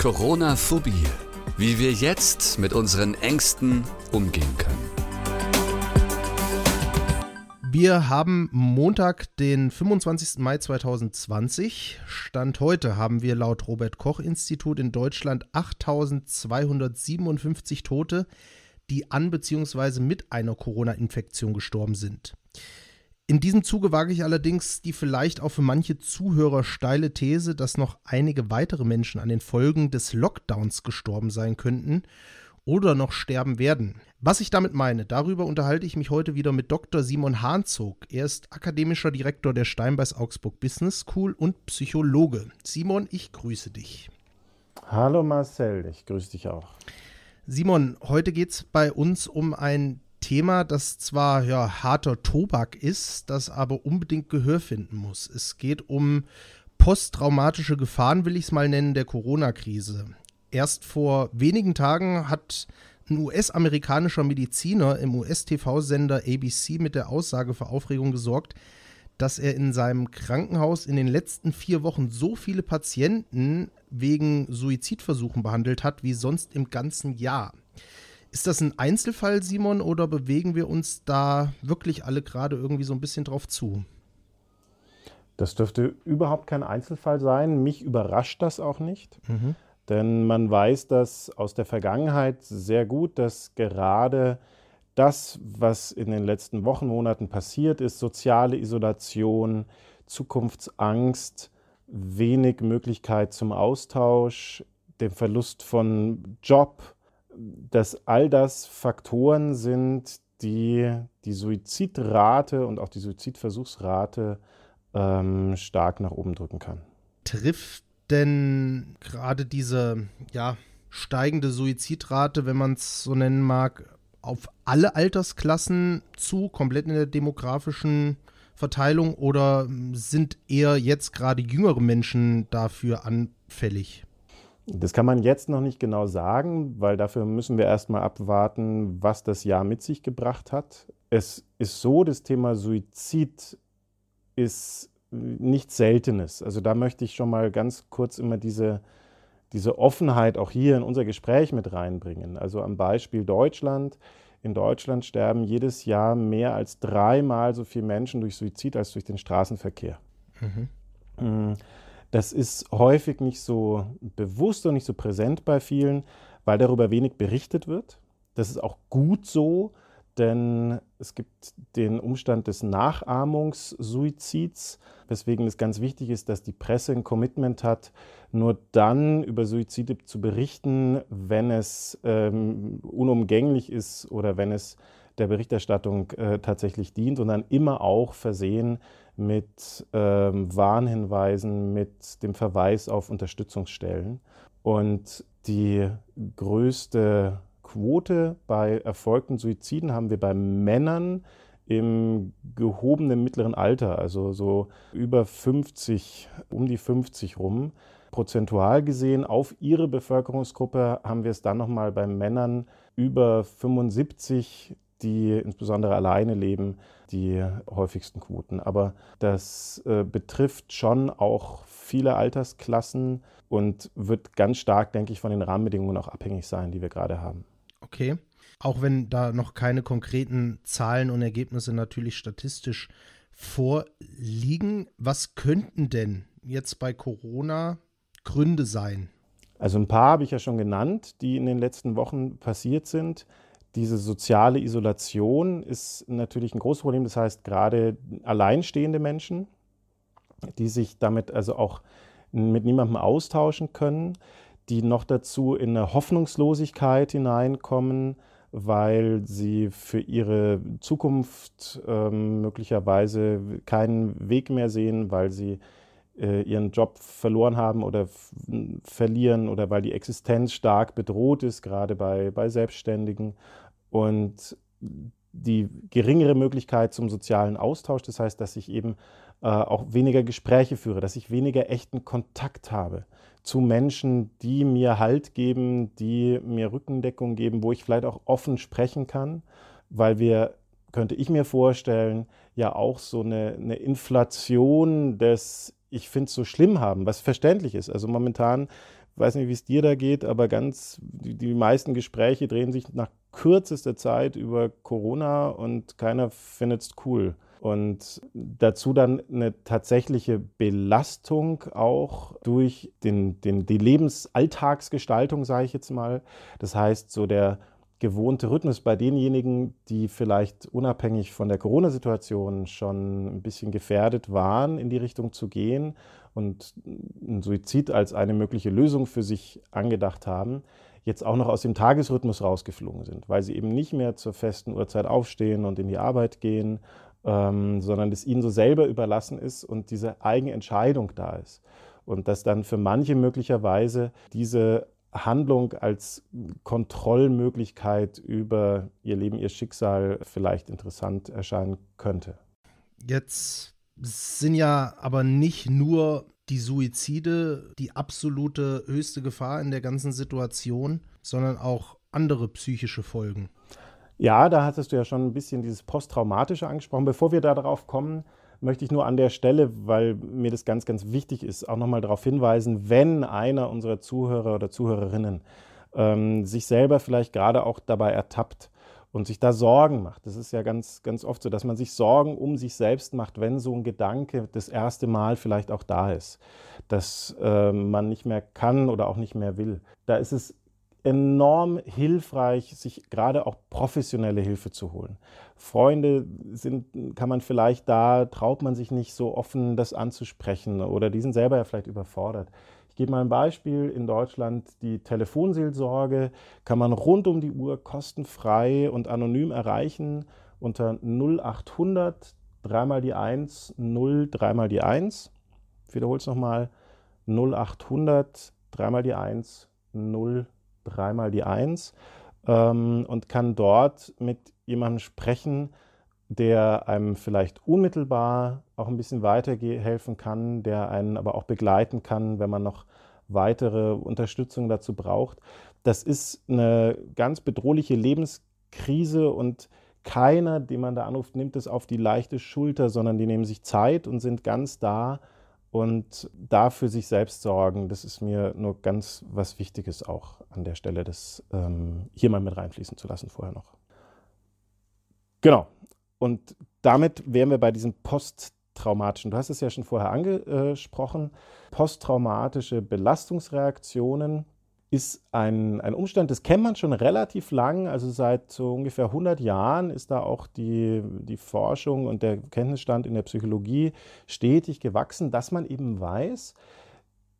Corona-Phobie. Wie wir jetzt mit unseren Ängsten umgehen können. Wir haben Montag, den 25. Mai 2020. Stand heute haben wir laut Robert Koch Institut in Deutschland 8257 Tote, die an bzw. mit einer Corona-Infektion gestorben sind. In diesem Zuge wage ich allerdings die vielleicht auch für manche Zuhörer steile These, dass noch einige weitere Menschen an den Folgen des Lockdowns gestorben sein könnten oder noch sterben werden. Was ich damit meine, darüber unterhalte ich mich heute wieder mit Dr. Simon Hahnzog. Er ist akademischer Direktor der Steinbeis Augsburg Business School und Psychologe. Simon, ich grüße dich. Hallo Marcel, ich grüße dich auch. Simon, heute geht es bei uns um ein Thema, das zwar ja harter Tobak ist, das aber unbedingt Gehör finden muss. Es geht um posttraumatische Gefahren, will ich es mal nennen, der Corona-Krise. Erst vor wenigen Tagen hat ein US-amerikanischer Mediziner im US-TV-Sender ABC mit der Aussage für Aufregung gesorgt, dass er in seinem Krankenhaus in den letzten vier Wochen so viele Patienten wegen Suizidversuchen behandelt hat wie sonst im ganzen Jahr. Ist das ein Einzelfall, Simon, oder bewegen wir uns da wirklich alle gerade irgendwie so ein bisschen drauf zu? Das dürfte überhaupt kein Einzelfall sein. Mich überrascht das auch nicht. Mhm. Denn man weiß das aus der Vergangenheit sehr gut, dass gerade das, was in den letzten Wochen, Monaten passiert ist, soziale Isolation, Zukunftsangst, wenig Möglichkeit zum Austausch, dem Verlust von Job, dass all das Faktoren sind, die die Suizidrate und auch die Suizidversuchsrate ähm, stark nach oben drücken kann. Trifft denn gerade diese ja, steigende Suizidrate, wenn man es so nennen mag, auf alle Altersklassen zu, komplett in der demografischen Verteilung oder sind eher jetzt gerade jüngere Menschen dafür anfällig? Das kann man jetzt noch nicht genau sagen, weil dafür müssen wir erstmal abwarten, was das Jahr mit sich gebracht hat. Es ist so, das Thema Suizid ist nichts Seltenes. Also da möchte ich schon mal ganz kurz immer diese, diese Offenheit auch hier in unser Gespräch mit reinbringen. Also am Beispiel Deutschland. In Deutschland sterben jedes Jahr mehr als dreimal so viele Menschen durch Suizid als durch den Straßenverkehr. Mhm. Mm. Das ist häufig nicht so bewusst und nicht so präsent bei vielen, weil darüber wenig berichtet wird. Das ist auch gut so, denn es gibt den Umstand des Nachahmungssuizids, weswegen es ganz wichtig ist, dass die Presse ein Commitment hat, nur dann über Suizide zu berichten, wenn es ähm, unumgänglich ist oder wenn es der Berichterstattung äh, tatsächlich dient und dann immer auch versehen mit ähm, Warnhinweisen, mit dem Verweis auf Unterstützungsstellen. Und die größte Quote bei erfolgten Suiziden haben wir bei Männern im gehobenen mittleren Alter, also so über 50, um die 50 rum. Prozentual gesehen auf ihre Bevölkerungsgruppe haben wir es dann nochmal bei Männern über 75 die insbesondere alleine leben, die häufigsten Quoten. Aber das äh, betrifft schon auch viele Altersklassen und wird ganz stark, denke ich, von den Rahmenbedingungen auch abhängig sein, die wir gerade haben. Okay. Auch wenn da noch keine konkreten Zahlen und Ergebnisse natürlich statistisch vorliegen, was könnten denn jetzt bei Corona Gründe sein? Also ein paar habe ich ja schon genannt, die in den letzten Wochen passiert sind. Diese soziale Isolation ist natürlich ein großes Problem. Das heißt, gerade alleinstehende Menschen, die sich damit also auch mit niemandem austauschen können, die noch dazu in eine Hoffnungslosigkeit hineinkommen, weil sie für ihre Zukunft ähm, möglicherweise keinen Weg mehr sehen, weil sie ihren Job verloren haben oder verlieren oder weil die Existenz stark bedroht ist, gerade bei, bei Selbstständigen. Und die geringere Möglichkeit zum sozialen Austausch, das heißt, dass ich eben äh, auch weniger Gespräche führe, dass ich weniger echten Kontakt habe zu Menschen, die mir Halt geben, die mir Rückendeckung geben, wo ich vielleicht auch offen sprechen kann, weil wir, könnte ich mir vorstellen, ja auch so eine, eine Inflation des ich finde es so schlimm haben, was verständlich ist. Also momentan weiß nicht, wie es dir da geht, aber ganz, die, die meisten Gespräche drehen sich nach kürzester Zeit über Corona und keiner findet es cool. Und dazu dann eine tatsächliche Belastung auch durch den, den, die Lebensalltagsgestaltung, sage ich jetzt mal. Das heißt, so der gewohnte Rhythmus bei denjenigen, die vielleicht unabhängig von der Corona-Situation schon ein bisschen gefährdet waren, in die Richtung zu gehen und einen Suizid als eine mögliche Lösung für sich angedacht haben, jetzt auch noch aus dem Tagesrhythmus rausgeflogen sind, weil sie eben nicht mehr zur festen Uhrzeit aufstehen und in die Arbeit gehen, ähm, sondern es ihnen so selber überlassen ist und diese eigene Entscheidung da ist. Und dass dann für manche möglicherweise diese Handlung als Kontrollmöglichkeit über ihr Leben, ihr Schicksal vielleicht interessant erscheinen könnte. Jetzt sind ja aber nicht nur die Suizide die absolute höchste Gefahr in der ganzen Situation, sondern auch andere psychische Folgen. Ja, da hattest du ja schon ein bisschen dieses Posttraumatische angesprochen. Bevor wir darauf kommen, möchte ich nur an der Stelle, weil mir das ganz, ganz wichtig ist, auch nochmal darauf hinweisen, wenn einer unserer Zuhörer oder Zuhörerinnen ähm, sich selber vielleicht gerade auch dabei ertappt und sich da Sorgen macht. Das ist ja ganz, ganz oft so, dass man sich Sorgen um sich selbst macht, wenn so ein Gedanke das erste Mal vielleicht auch da ist, dass äh, man nicht mehr kann oder auch nicht mehr will. Da ist es enorm hilfreich, sich gerade auch professionelle Hilfe zu holen. Freunde sind, kann man vielleicht da, traut man sich nicht so offen, das anzusprechen oder die sind selber ja vielleicht überfordert. Ich gebe mal ein Beispiel. In Deutschland die Telefonseelsorge kann man rund um die Uhr kostenfrei und anonym erreichen unter 0800 dreimal die 1 0 dreimal die 1. Ich wiederhole es nochmal 0800 dreimal die 1 0 dreimal die 1 ähm, und kann dort mit jemandem sprechen, der einem vielleicht unmittelbar auch ein bisschen weiterhelfen kann, der einen aber auch begleiten kann, wenn man noch weitere Unterstützung dazu braucht. Das ist eine ganz bedrohliche Lebenskrise und keiner, den man da anruft, nimmt es auf die leichte Schulter, sondern die nehmen sich Zeit und sind ganz da und da für sich selbst sorgen. Das ist mir nur ganz was Wichtiges auch an der Stelle, das ähm, hier mal mit reinfließen zu lassen vorher noch. Genau. Und damit wären wir bei diesem posttraumatischen, du hast es ja schon vorher angesprochen, posttraumatische Belastungsreaktionen ist ein, ein Umstand, das kennt man schon relativ lang, also seit so ungefähr 100 Jahren ist da auch die, die Forschung und der Kenntnisstand in der Psychologie stetig gewachsen, dass man eben weiß,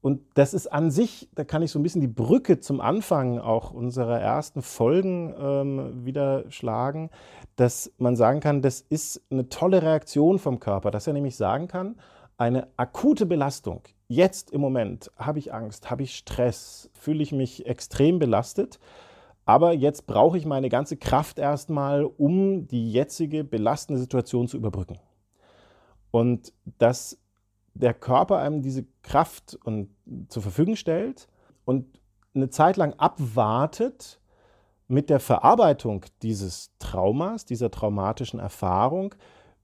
und das ist an sich, da kann ich so ein bisschen die Brücke zum Anfang auch unserer ersten Folgen ähm, wieder schlagen, dass man sagen kann, das ist eine tolle Reaktion vom Körper, dass er nämlich sagen kann, eine akute Belastung, jetzt im Moment habe ich Angst, habe ich Stress, fühle ich mich extrem belastet, aber jetzt brauche ich meine ganze Kraft erstmal, um die jetzige belastende Situation zu überbrücken. Und dass der Körper einem diese Kraft und, zur Verfügung stellt und eine Zeit lang abwartet mit der Verarbeitung dieses Traumas, dieser traumatischen Erfahrung,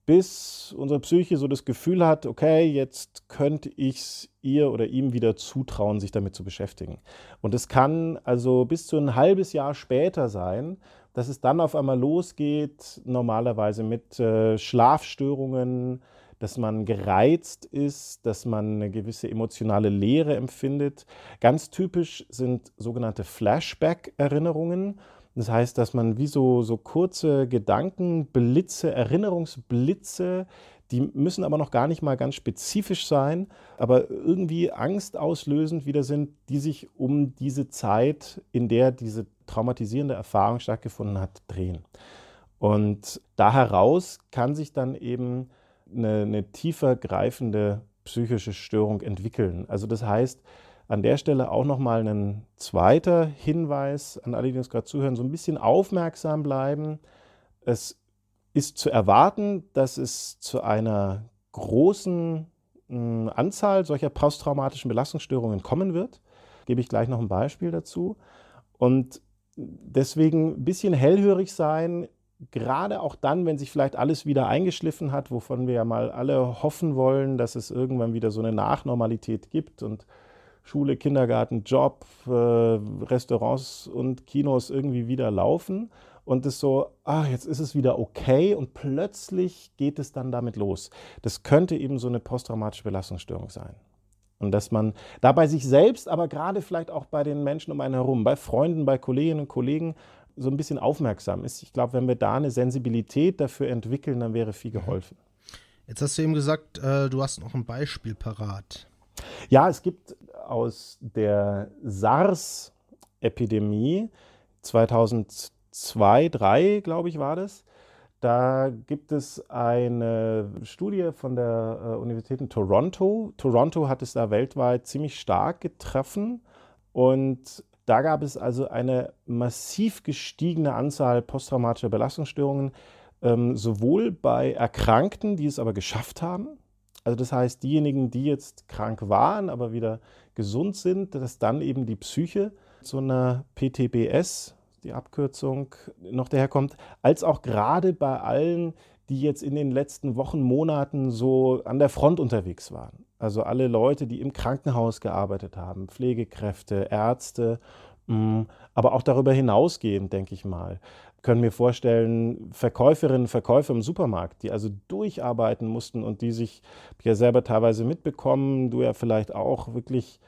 bis unsere Psyche so das Gefühl hat, okay, jetzt könnte ich es ihr oder ihm wieder zutrauen, sich damit zu beschäftigen. Und es kann also bis zu ein halbes Jahr später sein, dass es dann auf einmal losgeht, normalerweise mit äh, Schlafstörungen, dass man gereizt ist, dass man eine gewisse emotionale Leere empfindet. Ganz typisch sind sogenannte Flashback-Erinnerungen. Das heißt, dass man wie so, so kurze Gedankenblitze, Erinnerungsblitze, die müssen aber noch gar nicht mal ganz spezifisch sein, aber irgendwie angstauslösend wieder sind, die sich um diese Zeit, in der diese traumatisierende Erfahrung stattgefunden hat, drehen. Und da heraus kann sich dann eben eine, eine tiefer greifende psychische Störung entwickeln. Also das heißt, an der Stelle auch nochmal ein zweiter Hinweis an alle, die uns gerade zuhören, so ein bisschen aufmerksam bleiben. Es ist zu erwarten, dass es zu einer großen hm, Anzahl solcher posttraumatischen Belastungsstörungen kommen wird. Gebe ich gleich noch ein Beispiel dazu. Und deswegen ein bisschen hellhörig sein, gerade auch dann, wenn sich vielleicht alles wieder eingeschliffen hat, wovon wir ja mal alle hoffen wollen, dass es irgendwann wieder so eine Nachnormalität gibt und Schule, Kindergarten, Job, äh, Restaurants und Kinos irgendwie wieder laufen und es so, ah, jetzt ist es wieder okay und plötzlich geht es dann damit los. Das könnte eben so eine posttraumatische Belastungsstörung sein. Und dass man da bei sich selbst, aber gerade vielleicht auch bei den Menschen um einen herum, bei Freunden, bei Kolleginnen und Kollegen so ein bisschen aufmerksam ist. Ich glaube, wenn wir da eine Sensibilität dafür entwickeln, dann wäre viel geholfen. Jetzt hast du eben gesagt, äh, du hast noch ein Beispiel parat. Ja, es gibt aus der SARS-Epidemie 2002, 3, glaube ich, war das. Da gibt es eine Studie von der äh, Universität in Toronto. Toronto hat es da weltweit ziemlich stark getroffen und da gab es also eine massiv gestiegene Anzahl posttraumatischer Belastungsstörungen, ähm, sowohl bei Erkrankten, die es aber geschafft haben, also das heißt diejenigen, die jetzt krank waren, aber wieder gesund sind, dass dann eben die Psyche zu einer PTBS, die Abkürzung, noch daherkommt, als auch gerade bei allen, die jetzt in den letzten Wochen, Monaten so an der Front unterwegs waren. Also alle Leute, die im Krankenhaus gearbeitet haben, Pflegekräfte, Ärzte, mm, aber auch darüber hinausgehend, denke ich mal können mir vorstellen, Verkäuferinnen, Verkäufer im Supermarkt, die also durcharbeiten mussten und die sich ja selber teilweise mitbekommen, du ja vielleicht auch wirklich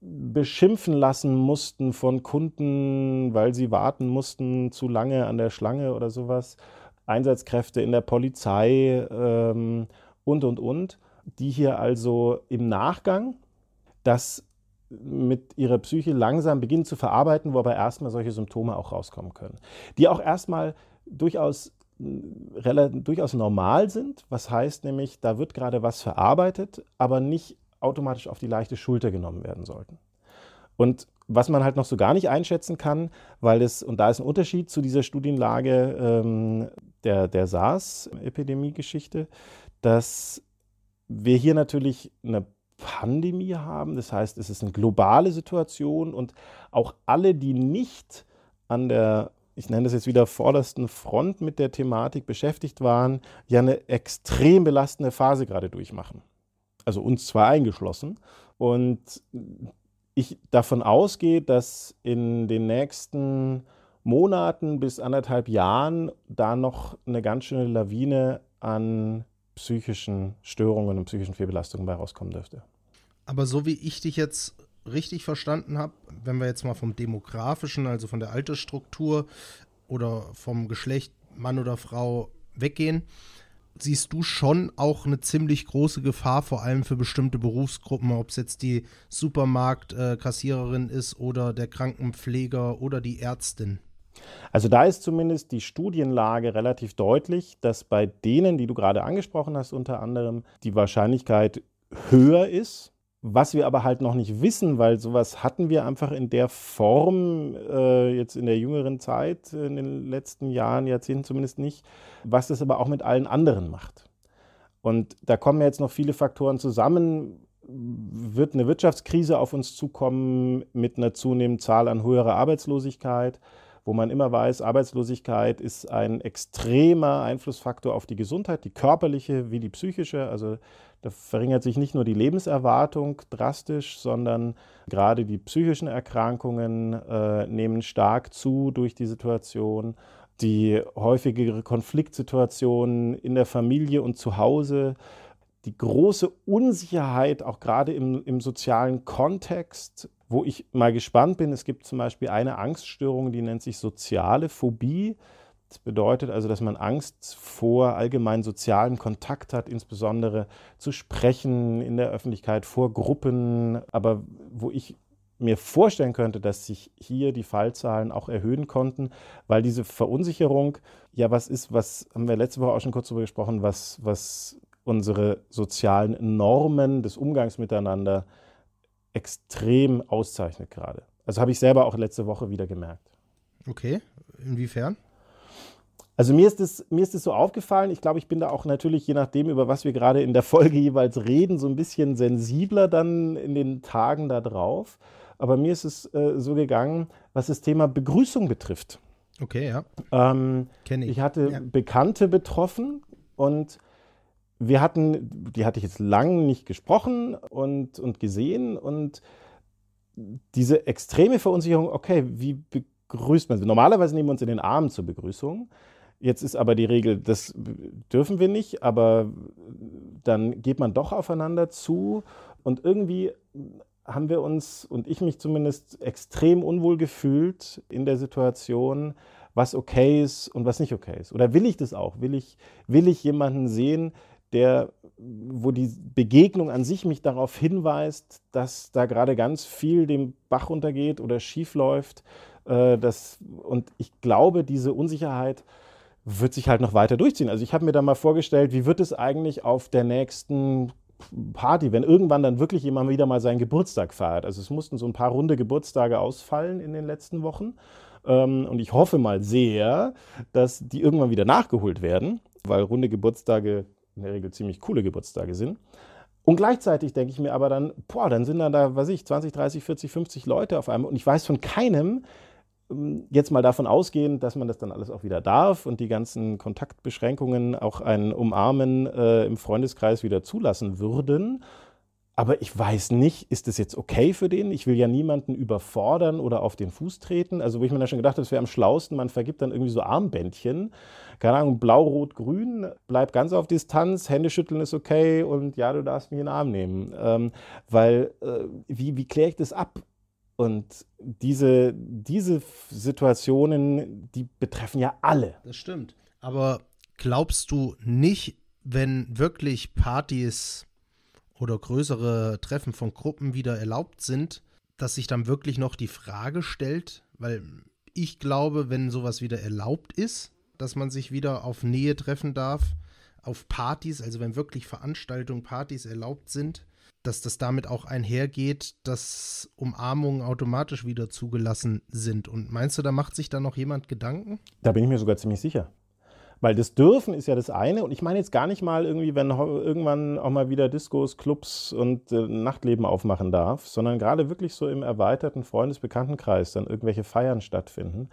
beschimpfen lassen mussten von Kunden, weil sie warten mussten zu lange an der Schlange oder sowas. Einsatzkräfte in der Polizei ähm, und, und, und, die hier also im Nachgang das mit ihrer Psyche langsam beginnen zu verarbeiten, wo aber erstmal solche Symptome auch rauskommen können, die auch erstmal durchaus, durchaus normal sind. Was heißt nämlich, da wird gerade was verarbeitet, aber nicht automatisch auf die leichte Schulter genommen werden sollten. Und was man halt noch so gar nicht einschätzen kann, weil es, und da ist ein Unterschied zu dieser Studienlage ähm, der, der SARS-Epidemie-Geschichte, dass wir hier natürlich eine Pandemie haben. Das heißt, es ist eine globale Situation und auch alle, die nicht an der, ich nenne das jetzt wieder vordersten Front mit der Thematik beschäftigt waren, ja eine extrem belastende Phase gerade durchmachen. Also uns zwar eingeschlossen. Und ich davon ausgehe, dass in den nächsten Monaten bis anderthalb Jahren da noch eine ganz schöne Lawine an psychischen Störungen und psychischen Fehlbelastungen bei rauskommen dürfte. Aber so wie ich dich jetzt richtig verstanden habe, wenn wir jetzt mal vom demografischen, also von der Altersstruktur oder vom Geschlecht Mann oder Frau weggehen, siehst du schon auch eine ziemlich große Gefahr, vor allem für bestimmte Berufsgruppen, ob es jetzt die Supermarktkassiererin ist oder der Krankenpfleger oder die Ärztin. Also da ist zumindest die Studienlage relativ deutlich, dass bei denen, die du gerade angesprochen hast, unter anderem die Wahrscheinlichkeit höher ist, was wir aber halt noch nicht wissen, weil sowas hatten wir einfach in der Form äh, jetzt in der jüngeren Zeit, in den letzten Jahren, Jahrzehnten zumindest nicht, was das aber auch mit allen anderen macht. Und da kommen jetzt noch viele Faktoren zusammen. Wird eine Wirtschaftskrise auf uns zukommen mit einer zunehmenden Zahl an höherer Arbeitslosigkeit? Wo man immer weiß, Arbeitslosigkeit ist ein extremer Einflussfaktor auf die Gesundheit, die körperliche wie die psychische. Also da verringert sich nicht nur die Lebenserwartung drastisch, sondern gerade die psychischen Erkrankungen äh, nehmen stark zu durch die Situation. Die häufigere Konfliktsituation in der Familie und zu Hause, die große Unsicherheit, auch gerade im, im sozialen Kontext, wo ich mal gespannt bin, es gibt zum Beispiel eine Angststörung, die nennt sich soziale Phobie. Das bedeutet also, dass man Angst vor allgemein sozialem Kontakt hat, insbesondere zu sprechen in der Öffentlichkeit vor Gruppen, aber wo ich mir vorstellen könnte, dass sich hier die Fallzahlen auch erhöhen konnten, weil diese Verunsicherung ja was ist, was haben wir letzte Woche auch schon kurz darüber gesprochen, was, was unsere sozialen Normen des Umgangs miteinander extrem auszeichnet gerade. Also habe ich selber auch letzte Woche wieder gemerkt. Okay, inwiefern? Also mir ist es mir ist es so aufgefallen. Ich glaube, ich bin da auch natürlich, je nachdem, über was wir gerade in der Folge jeweils reden, so ein bisschen sensibler dann in den Tagen da drauf. Aber mir ist es äh, so gegangen, was das Thema Begrüßung betrifft. Okay, ja. Ähm, Kenne ich. Ich hatte ja. Bekannte betroffen und wir hatten, die hatte ich jetzt lang nicht gesprochen und, und gesehen und diese extreme Verunsicherung, okay, wie begrüßt man sie? Normalerweise nehmen wir uns in den Arm zur Begrüßung. Jetzt ist aber die Regel, das dürfen wir nicht, aber dann geht man doch aufeinander zu und irgendwie haben wir uns und ich mich zumindest extrem unwohl gefühlt in der Situation, was okay ist und was nicht okay ist. Oder will ich das auch? Will ich, will ich jemanden sehen, der, wo die Begegnung an sich mich darauf hinweist, dass da gerade ganz viel dem Bach untergeht oder schief läuft. Äh, das, und ich glaube, diese Unsicherheit wird sich halt noch weiter durchziehen. Also ich habe mir da mal vorgestellt, wie wird es eigentlich auf der nächsten Party, wenn irgendwann dann wirklich jemand wieder mal seinen Geburtstag feiert. Also es mussten so ein paar runde Geburtstage ausfallen in den letzten Wochen. Ähm, und ich hoffe mal sehr, dass die irgendwann wieder nachgeholt werden, weil runde Geburtstage in der Regel ziemlich coole Geburtstage sind. Und gleichzeitig denke ich mir aber dann, boah, dann sind dann da, weiß ich, 20, 30, 40, 50 Leute auf einmal. Und ich weiß von keinem, ähm, jetzt mal davon ausgehen, dass man das dann alles auch wieder darf und die ganzen Kontaktbeschränkungen auch ein Umarmen äh, im Freundeskreis wieder zulassen würden. Aber ich weiß nicht, ist das jetzt okay für den? Ich will ja niemanden überfordern oder auf den Fuß treten. Also, wo ich mir dann schon gedacht habe, es wäre am schlausten, man vergibt dann irgendwie so Armbändchen. Keine Ahnung, blau, rot, grün, bleib ganz auf Distanz, Hände schütteln ist okay und ja, du darfst mich in den Arm nehmen. Ähm, weil, äh, wie, wie kläre ich das ab? Und diese, diese Situationen, die betreffen ja alle. Das stimmt. Aber glaubst du nicht, wenn wirklich Partys oder größere Treffen von Gruppen wieder erlaubt sind, dass sich dann wirklich noch die Frage stellt, weil ich glaube, wenn sowas wieder erlaubt ist, dass man sich wieder auf Nähe treffen darf, auf Partys, also wenn wirklich Veranstaltungen, Partys erlaubt sind, dass das damit auch einhergeht, dass Umarmungen automatisch wieder zugelassen sind. Und meinst du, da macht sich da noch jemand Gedanken? Da bin ich mir sogar ziemlich sicher. Weil das Dürfen ist ja das eine. Und ich meine jetzt gar nicht mal irgendwie, wenn irgendwann auch mal wieder Diskos, Clubs und äh, Nachtleben aufmachen darf, sondern gerade wirklich so im erweiterten Freundesbekanntenkreis dann irgendwelche Feiern stattfinden.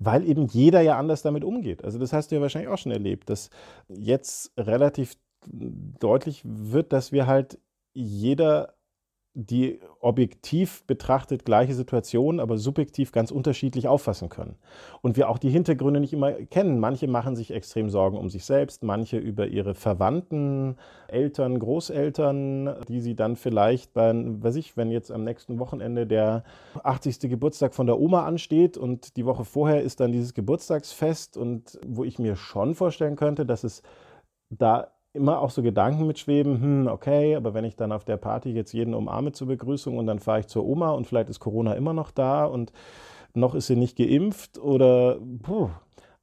Weil eben jeder ja anders damit umgeht. Also das hast du ja wahrscheinlich auch schon erlebt, dass jetzt relativ deutlich wird, dass wir halt jeder die objektiv betrachtet gleiche Situation, aber subjektiv ganz unterschiedlich auffassen können. Und wir auch die Hintergründe nicht immer kennen. Manche machen sich extrem Sorgen um sich selbst, manche über ihre Verwandten, Eltern, Großeltern, die sie dann vielleicht bei, weiß ich, wenn jetzt am nächsten Wochenende der 80. Geburtstag von der Oma ansteht und die Woche vorher ist dann dieses Geburtstagsfest und wo ich mir schon vorstellen könnte, dass es da immer auch so Gedanken mitschweben, hm, okay, aber wenn ich dann auf der Party jetzt jeden umarme zur Begrüßung und dann fahre ich zur Oma und vielleicht ist Corona immer noch da und noch ist sie nicht geimpft oder, puh.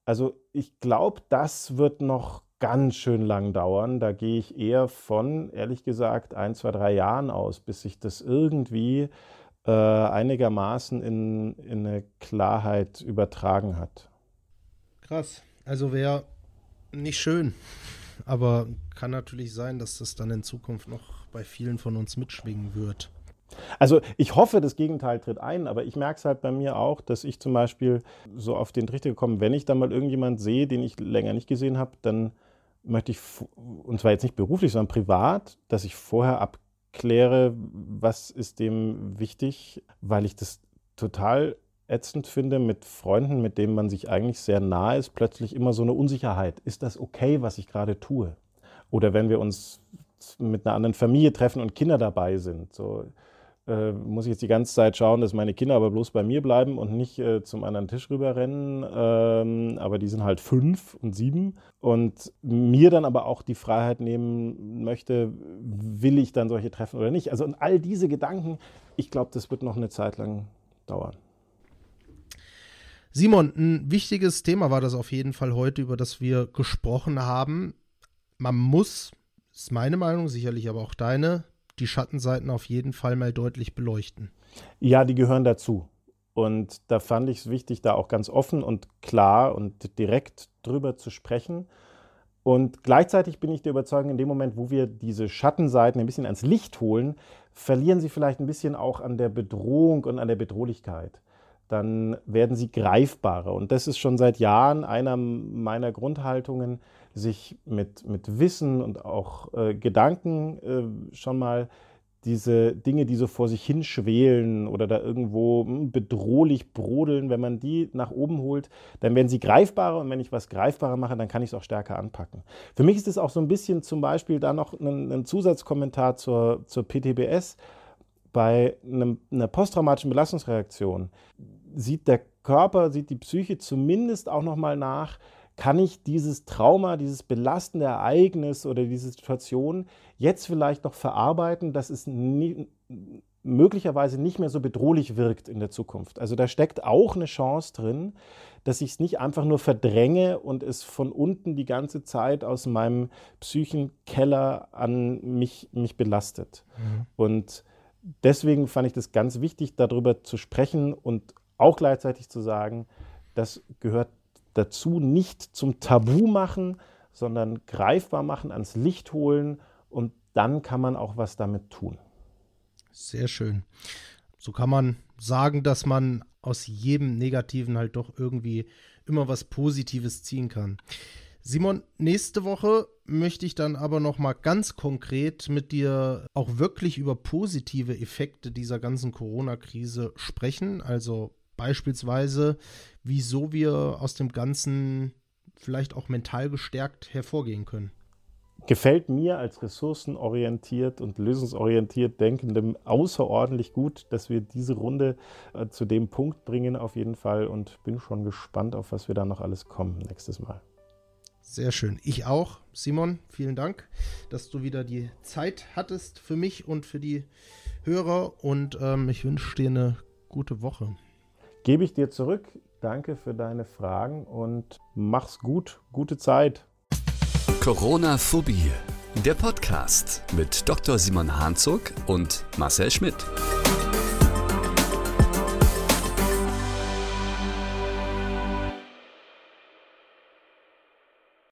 also ich glaube, das wird noch ganz schön lang dauern. Da gehe ich eher von, ehrlich gesagt, ein, zwei, drei Jahren aus, bis sich das irgendwie äh, einigermaßen in, in eine Klarheit übertragen hat. Krass. Also wäre nicht schön aber kann natürlich sein, dass das dann in Zukunft noch bei vielen von uns mitschwingen wird. Also ich hoffe, das Gegenteil tritt ein, aber ich merke es halt bei mir auch, dass ich zum Beispiel so auf den Trichter gekommen, wenn ich dann mal irgendjemand sehe, den ich länger nicht gesehen habe, dann möchte ich, und zwar jetzt nicht beruflich, sondern privat, dass ich vorher abkläre, was ist dem wichtig, weil ich das total ätzend finde, mit Freunden, mit denen man sich eigentlich sehr nahe ist, plötzlich immer so eine Unsicherheit. Ist das okay, was ich gerade tue? Oder wenn wir uns mit einer anderen Familie treffen und Kinder dabei sind, so äh, muss ich jetzt die ganze Zeit schauen, dass meine Kinder aber bloß bei mir bleiben und nicht äh, zum anderen Tisch rüberrennen. Ähm, aber die sind halt fünf und sieben und mir dann aber auch die Freiheit nehmen möchte, will ich dann solche treffen oder nicht. Also und all diese Gedanken, ich glaube, das wird noch eine Zeit lang dauern. Simon, ein wichtiges Thema war das auf jeden Fall heute, über das wir gesprochen haben. Man muss, ist meine Meinung, sicherlich aber auch deine, die Schattenseiten auf jeden Fall mal deutlich beleuchten. Ja, die gehören dazu. Und da fand ich es wichtig, da auch ganz offen und klar und direkt drüber zu sprechen. Und gleichzeitig bin ich der Überzeugung, in dem Moment, wo wir diese Schattenseiten ein bisschen ans Licht holen, verlieren sie vielleicht ein bisschen auch an der Bedrohung und an der Bedrohlichkeit dann werden sie greifbarer. Und das ist schon seit Jahren einer meiner Grundhaltungen, sich mit, mit Wissen und auch äh, Gedanken äh, schon mal diese Dinge, die so vor sich hinschwelen oder da irgendwo hm, bedrohlich brodeln, wenn man die nach oben holt, dann werden sie greifbarer und wenn ich was greifbarer mache, dann kann ich es auch stärker anpacken. Für mich ist es auch so ein bisschen zum Beispiel da noch ein, ein Zusatzkommentar zur, zur PTBS. Bei einem, einer posttraumatischen Belastungsreaktion sieht der Körper, sieht die Psyche zumindest auch nochmal nach, kann ich dieses Trauma, dieses belastende Ereignis oder diese Situation jetzt vielleicht noch verarbeiten, dass es nie, möglicherweise nicht mehr so bedrohlich wirkt in der Zukunft. Also da steckt auch eine Chance drin, dass ich es nicht einfach nur verdränge und es von unten die ganze Zeit aus meinem Psychenkeller an mich, mich belastet. Mhm. Und deswegen fand ich das ganz wichtig, darüber zu sprechen und auch gleichzeitig zu sagen, das gehört dazu nicht zum Tabu machen, sondern greifbar machen, ans Licht holen und dann kann man auch was damit tun. Sehr schön. So kann man sagen, dass man aus jedem Negativen halt doch irgendwie immer was Positives ziehen kann. Simon, nächste Woche möchte ich dann aber noch mal ganz konkret mit dir auch wirklich über positive Effekte dieser ganzen Corona-Krise sprechen. Also beispielsweise, wieso wir aus dem Ganzen vielleicht auch mental gestärkt hervorgehen können. Gefällt mir als ressourcenorientiert und lösungsorientiert Denkendem außerordentlich gut, dass wir diese Runde äh, zu dem Punkt bringen, auf jeden Fall. Und bin schon gespannt, auf was wir da noch alles kommen nächstes Mal. Sehr schön. Ich auch. Simon, vielen Dank, dass du wieder die Zeit hattest für mich und für die Hörer. Und ähm, ich wünsche dir eine gute Woche gebe ich dir zurück. Danke für deine Fragen und mach's gut. Gute Zeit. Corona-Phobie. Der Podcast mit Dr. Simon Hanzog und Marcel Schmidt.